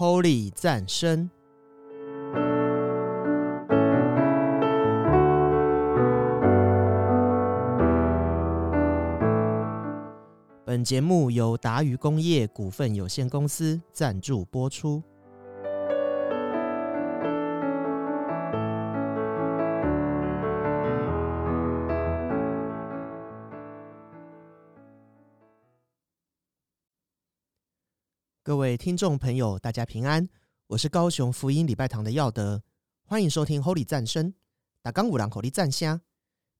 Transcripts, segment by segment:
Holy 赞声。本节目由达渝工业股份有限公司赞助播出。位听众朋友，大家平安，我是高雄福音礼拜堂的耀德，欢迎收听 Holy 赞声。打刚五郎口力赞虾，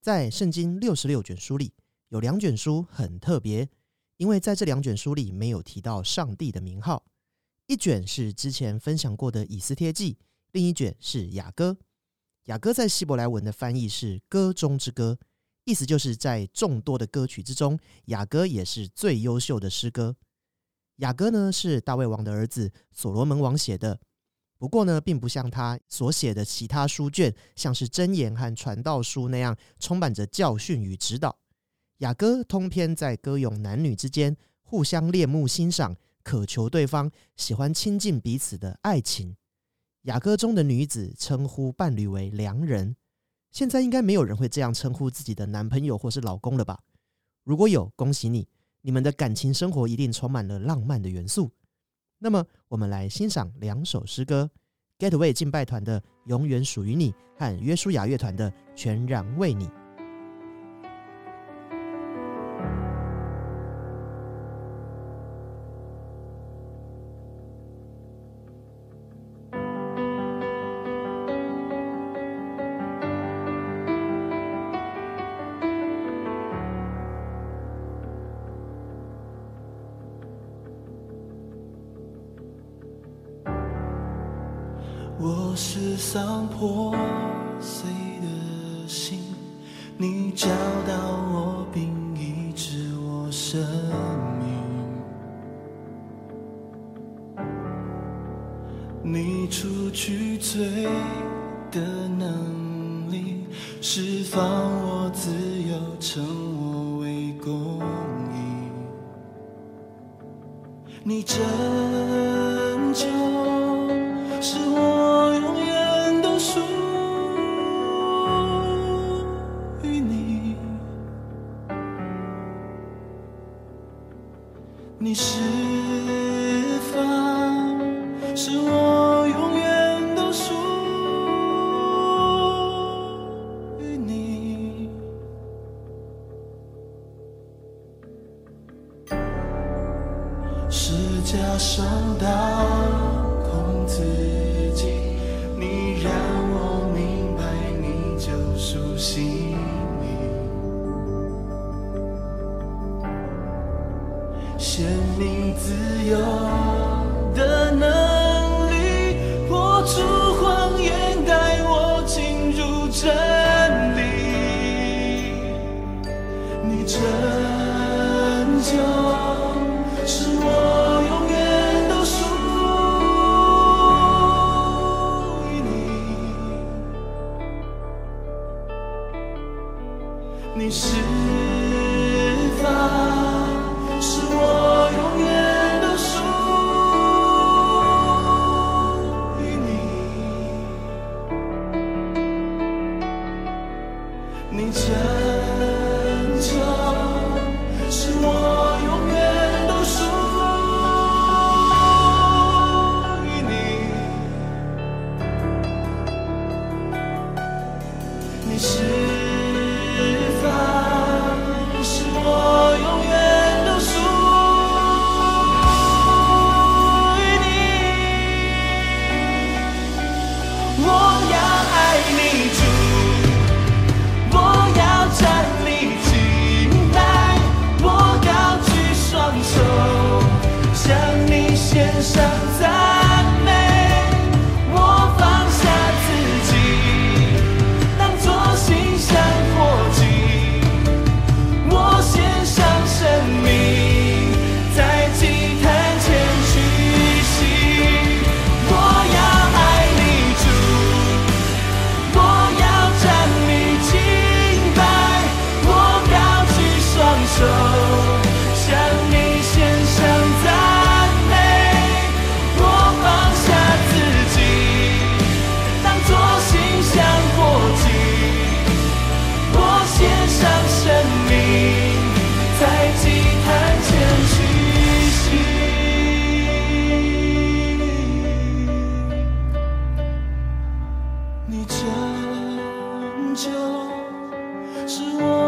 在圣经六十六卷书里，有两卷书很特别。因为在这两卷书里没有提到上帝的名号，一卷是之前分享过的《以斯帖记》，另一卷是《雅歌》。雅歌在希伯来文的翻译是“歌中之歌”，意思就是在众多的歌曲之中，雅歌也是最优秀的诗歌。雅歌呢是大卫王的儿子所罗门王写的，不过呢，并不像他所写的其他书卷，像是箴言和传道书那样充满着教训与指导。雅歌通篇在歌咏男女之间互相恋慕欣赏、渴求对方、喜欢亲近彼此的爱情。雅歌中的女子称呼伴侣为良人。现在应该没有人会这样称呼自己的男朋友或是老公了吧？如果有，恭喜你，你们的感情生活一定充满了浪漫的元素。那么，我们来欣赏两首诗歌：Getaway 敬拜团的《永远属于你》和约书亚乐团的《全然为你》。你是是我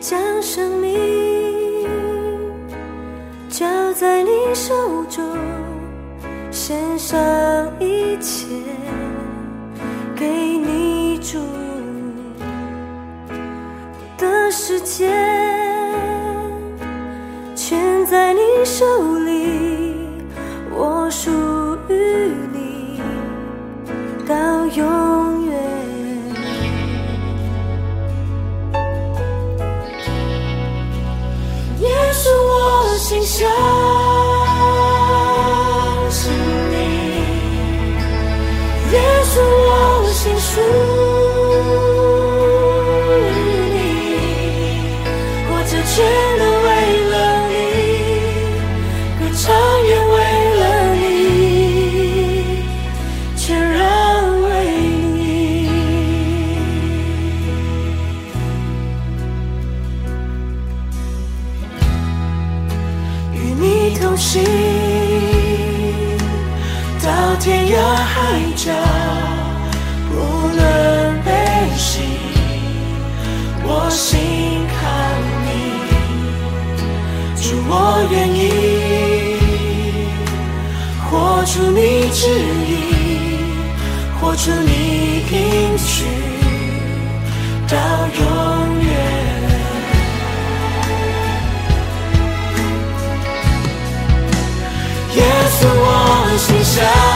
将生命交在你手中，献上一切给你主。的世界。出你旨意，活出你应许，到永远。耶稣，我心想。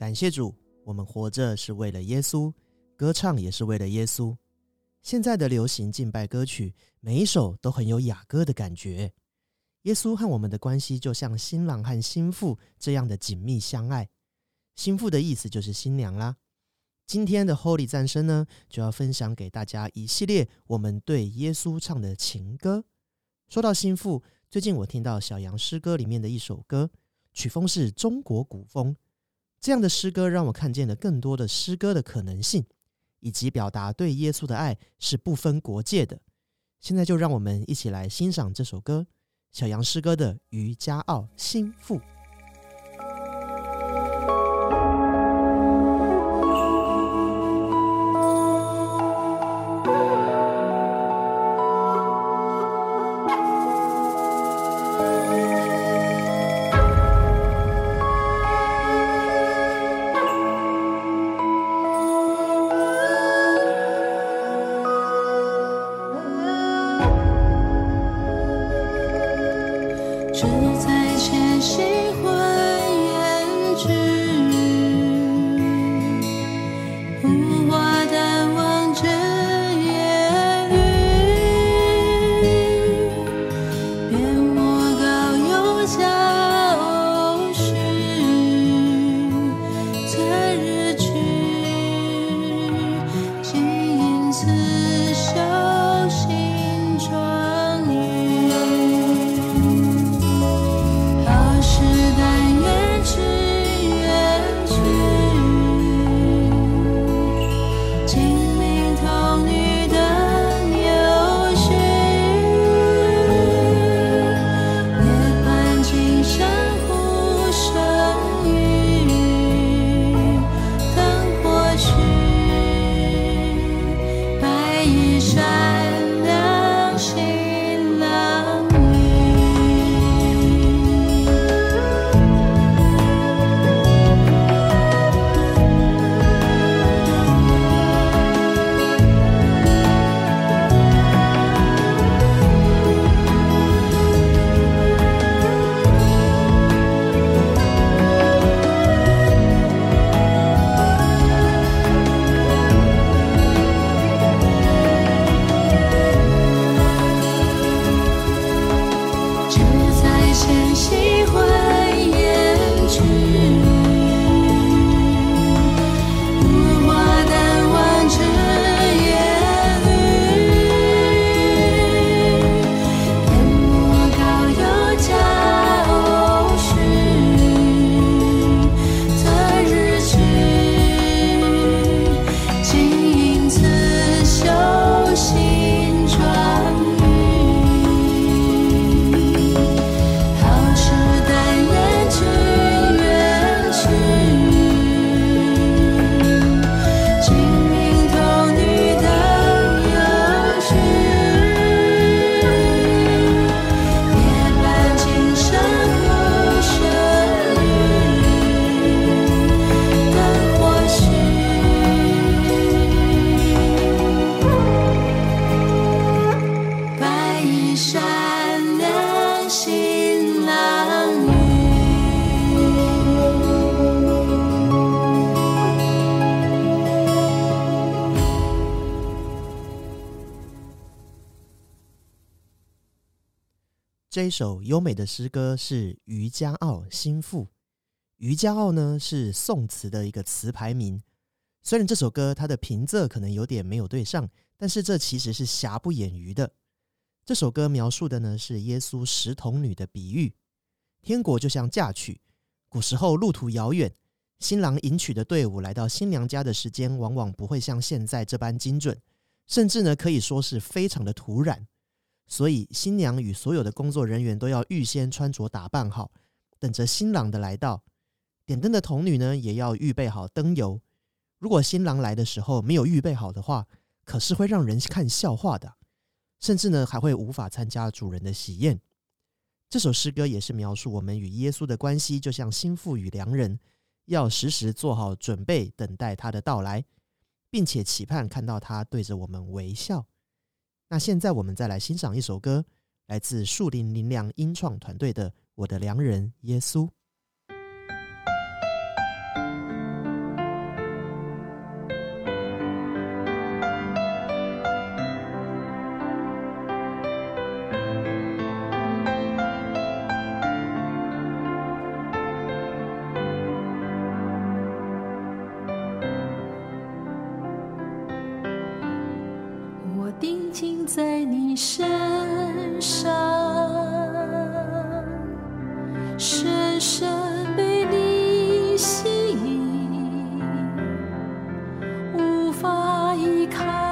感谢主，我们活着是为了耶稣，歌唱也是为了耶稣。现在的流行敬拜歌曲，每一首都很有雅歌的感觉。耶稣和我们的关系就像新郎和新妇这样的紧密相爱。新妇的意思就是新娘啦。今天的 Holy 赞声呢，就要分享给大家一系列我们对耶稣唱的情歌。说到新妇，最近我听到小杨诗歌里面的一首歌，曲风是中国古风。这样的诗歌让我看见了更多的诗歌的可能性，以及表达对耶稣的爱是不分国界的。现在就让我们一起来欣赏这首歌，小杨诗歌的《渔家傲心腹》。一首优美的诗歌是渔家傲心腹。渔家傲呢是宋词的一个词牌名。虽然这首歌它的平仄可能有点没有对上，但是这其实是瑕不掩瑜的。这首歌描述的呢是耶稣石童女的比喻。天国就像嫁娶，古时候路途遥远，新郎迎娶的队伍来到新娘家的时间，往往不会像现在这般精准，甚至呢可以说是非常的突然。所以，新娘与所有的工作人员都要预先穿着打扮好，等着新郎的来到。点灯的童女呢，也要预备好灯油。如果新郎来的时候没有预备好的话，可是会让人看笑话的，甚至呢还会无法参加主人的喜宴。这首诗歌也是描述我们与耶稣的关系，就像心腹与良人，要时时做好准备，等待他的到来，并且期盼看到他对着我们微笑。那现在我们再来欣赏一首歌，来自树林林良音创团队的《我的良人耶稣》。法移开。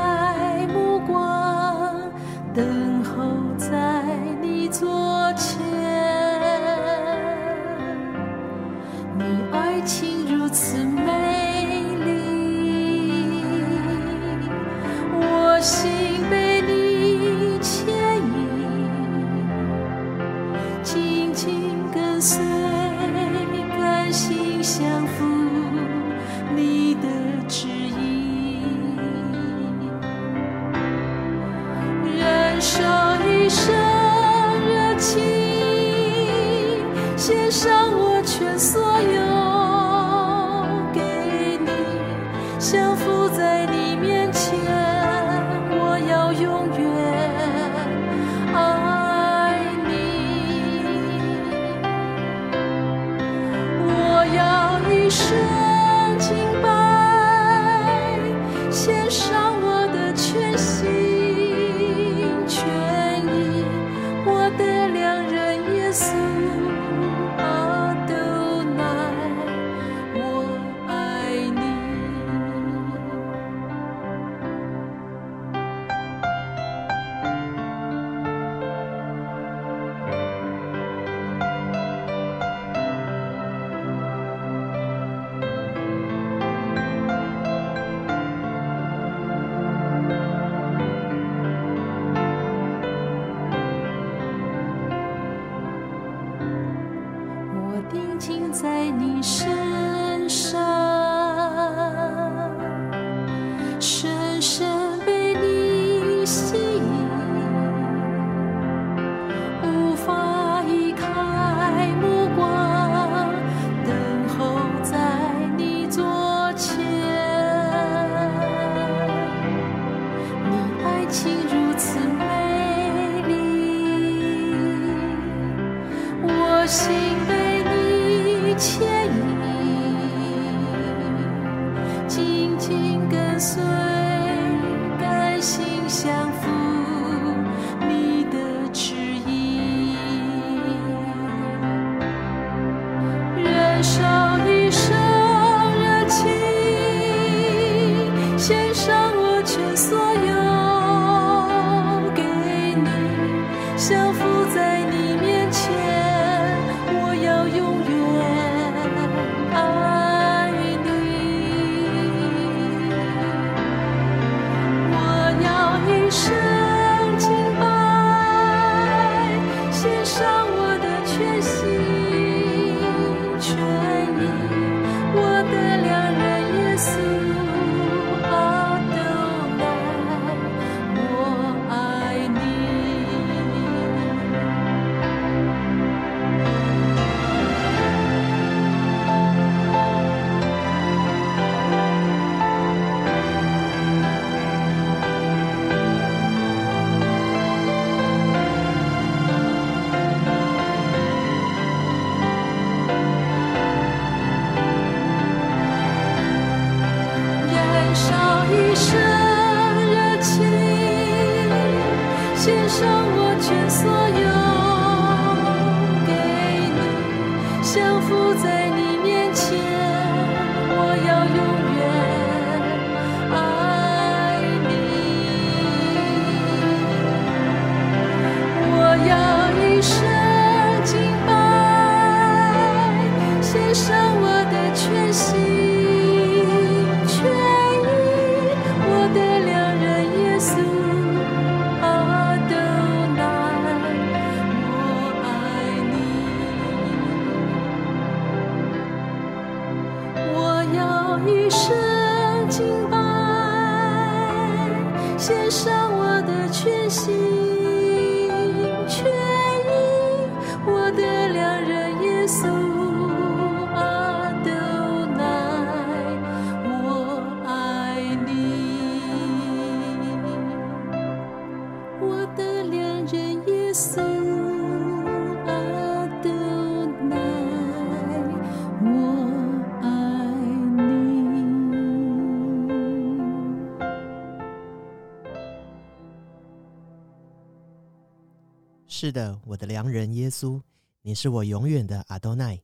是的，我的良人耶稣，你是我永远的阿多奈。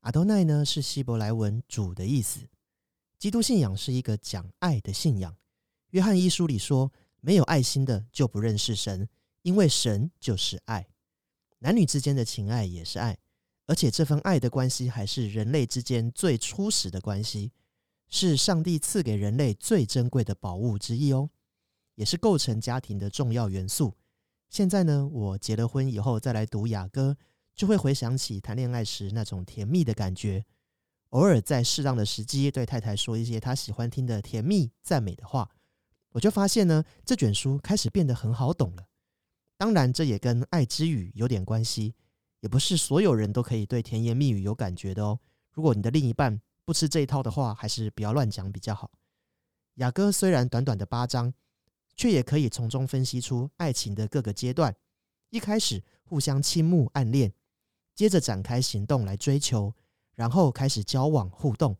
阿多奈呢是希伯来文“主”的意思。基督信仰是一个讲爱的信仰。约翰一书里说：“没有爱心的就不认识神，因为神就是爱。”男女之间的情爱也是爱，而且这份爱的关系还是人类之间最初始的关系，是上帝赐给人类最珍贵的宝物之一哦，也是构成家庭的重要元素。现在呢，我结了婚以后再来读雅歌，就会回想起谈恋爱时那种甜蜜的感觉。偶尔在适当的时机对太太说一些她喜欢听的甜蜜赞美的话，我就发现呢，这卷书开始变得很好懂了。当然，这也跟爱之语有点关系，也不是所有人都可以对甜言蜜语有感觉的哦。如果你的另一半不吃这一套的话，还是不要乱讲比较好。雅歌虽然短短的八章，却也可以从中分析出爱情的各个阶段。一开始互相倾慕暗恋，接着展开行动来追求，然后开始交往互动，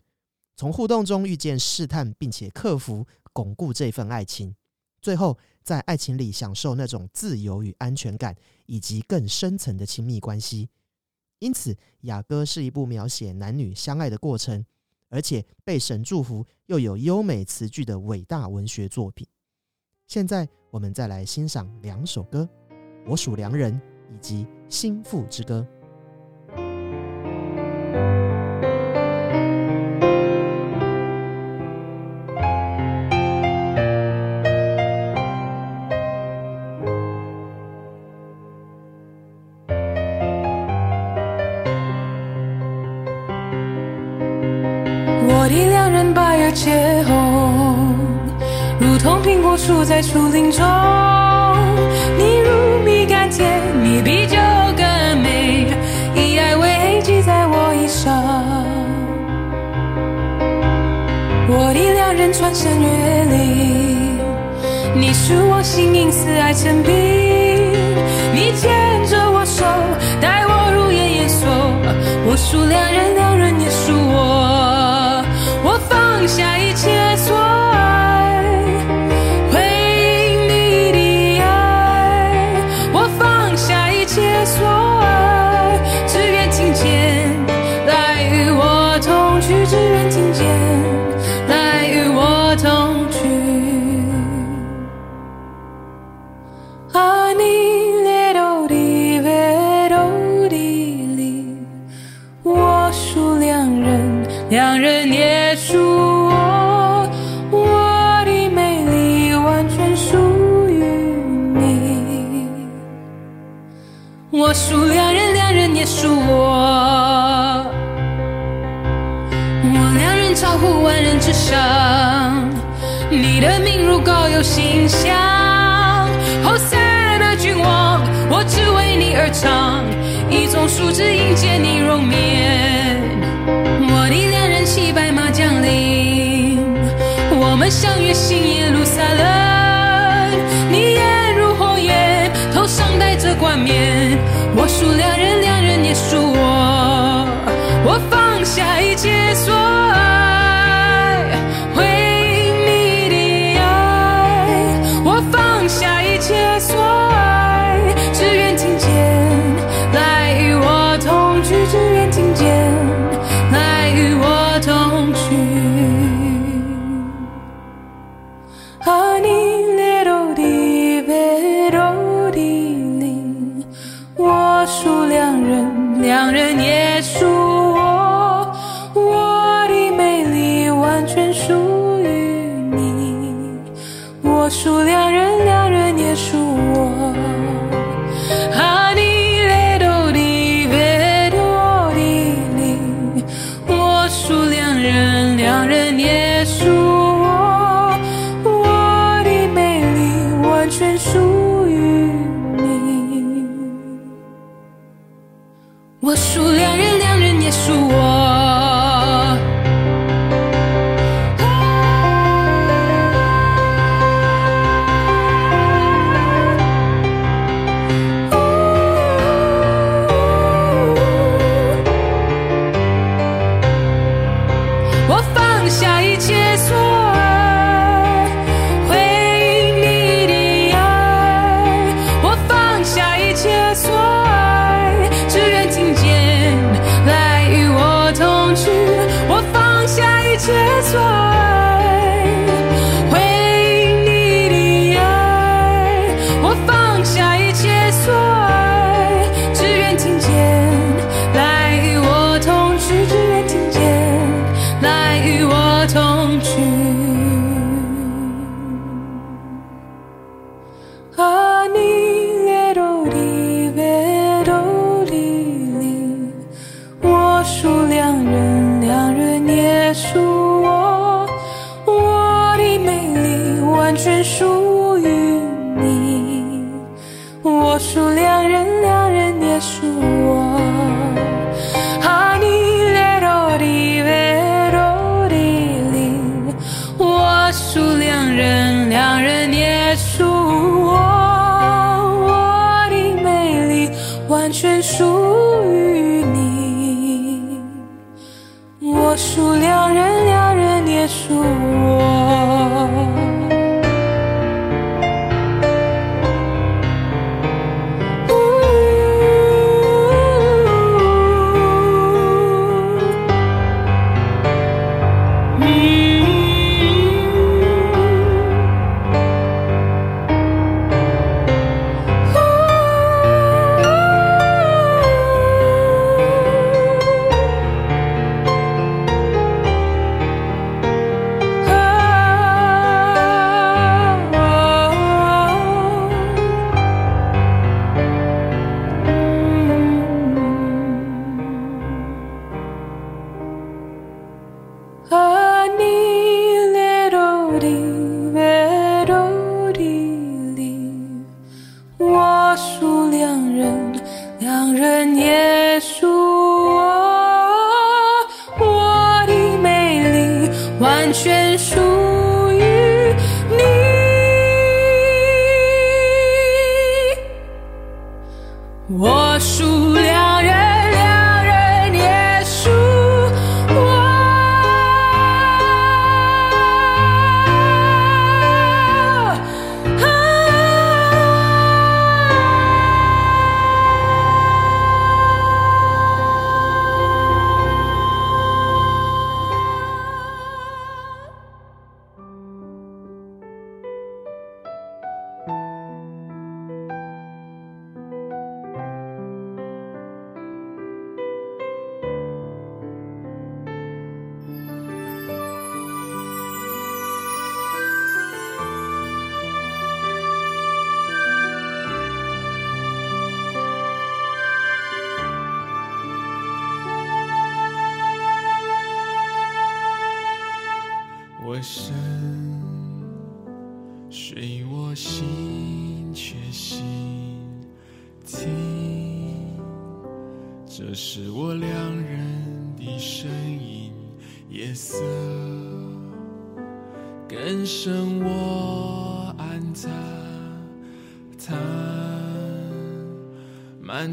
从互动中遇见试探，并且克服、巩固这份爱情，最后在爱情里享受那种自由与安全感，以及更深层的亲密关系。因此，雅歌是一部描写男女相爱的过程，而且被神祝福又有优美词句的伟大文学作品。现在我们再来欣赏两首歌，《我属良人》以及《心腹之歌》。我的良人白而且红，同苹果树在树林中。你如蜜甘甜，你比酒更美，以爱为记在我衣上。我的良人穿山越岭，你是我心因此爱成冰。你牵着我手，带我入夜夜宿。我属良人，良人也属我。我有形象。后塞的君王，我只为你而唱，一种树枝迎接你容面。我的恋人骑白马降临，我们相约新耶路撒冷。你眼如火焰，头上戴着冠冕。我数两，人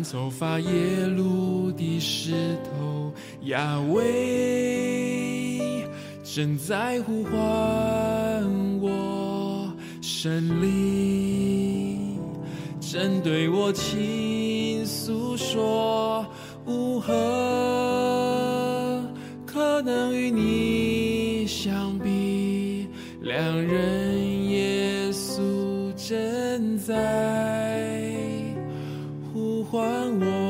走发也路的石头，亚威正在呼唤我，神灵正对我亲。还我。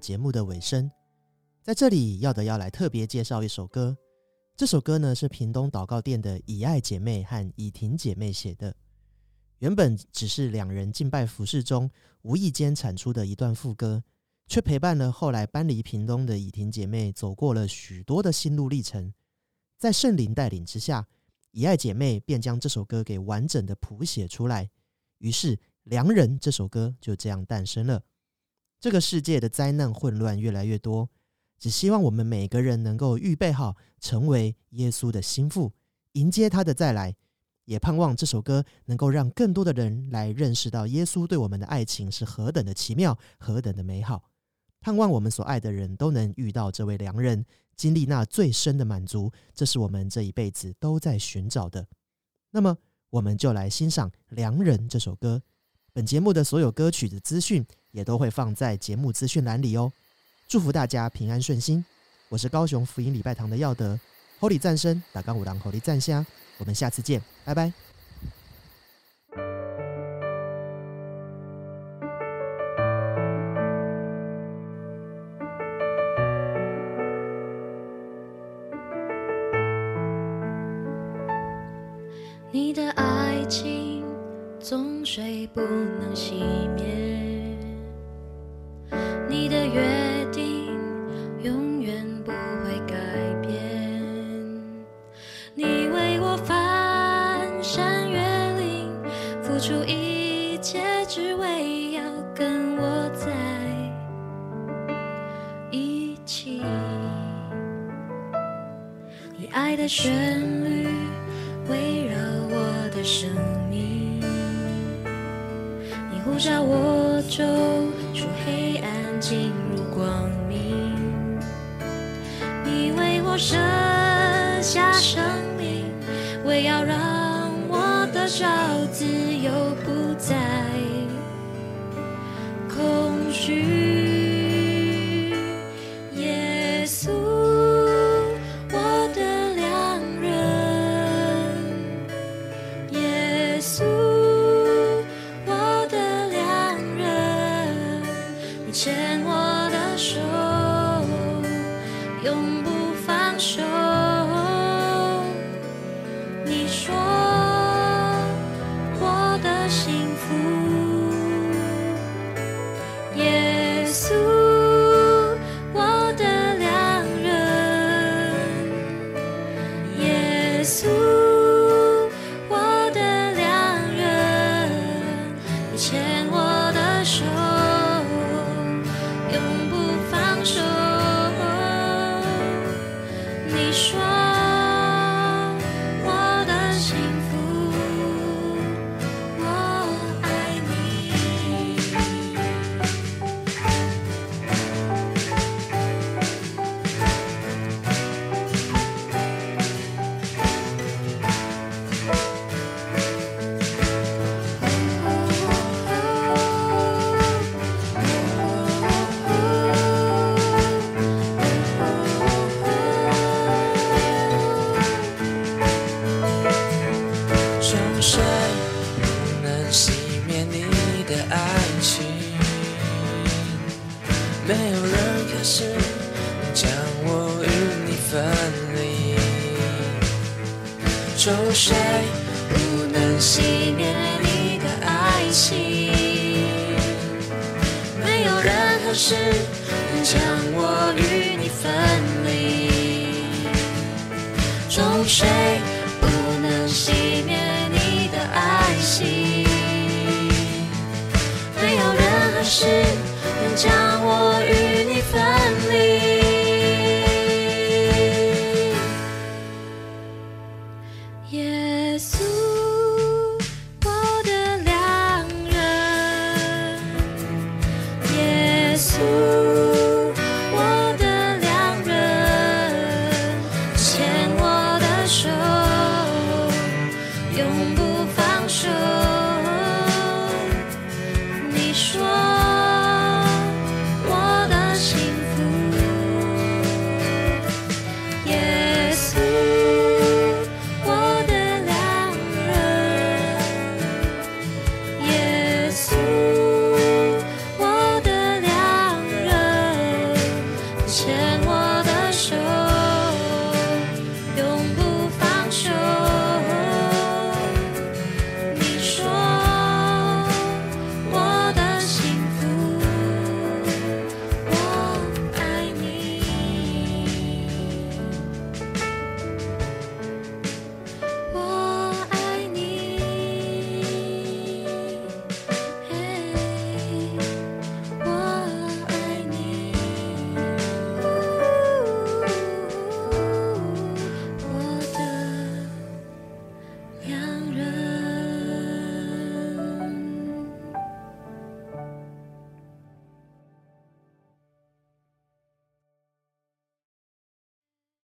节目的尾声，在这里要的要来特别介绍一首歌。这首歌呢是屏东祷告殿的以爱姐妹和以婷姐妹写的，原本只是两人敬拜服饰中无意间产出的一段副歌，却陪伴了后来搬离屏东的以婷姐妹走过了许多的心路历程。在圣灵带领之下，以爱姐妹便将这首歌给完整的谱写出来。于是，《良人》这首歌就这样诞生了。这个世界的灾难混乱越来越多，只希望我们每个人能够预备好，成为耶稣的心腹，迎接他的再来。也盼望这首歌能够让更多的人来认识到耶稣对我们的爱情是何等的奇妙，何等的美好。盼望我们所爱的人都能遇到这位良人，经历那最深的满足，这是我们这一辈子都在寻找的。那么，我们就来欣赏《良人》这首歌。本节目的所有歌曲的资讯也都会放在节目资讯栏里哦。祝福大家平安顺心。我是高雄福音礼拜堂的耀德，Holy 战声打刚五郎 Holy 战香，我们下次见，拜拜。一切，只为要跟我在一起。你爱的旋律围绕我的生命，你呼召我走出黑暗，进入光明。你为我舍下生命，为要让我得着你说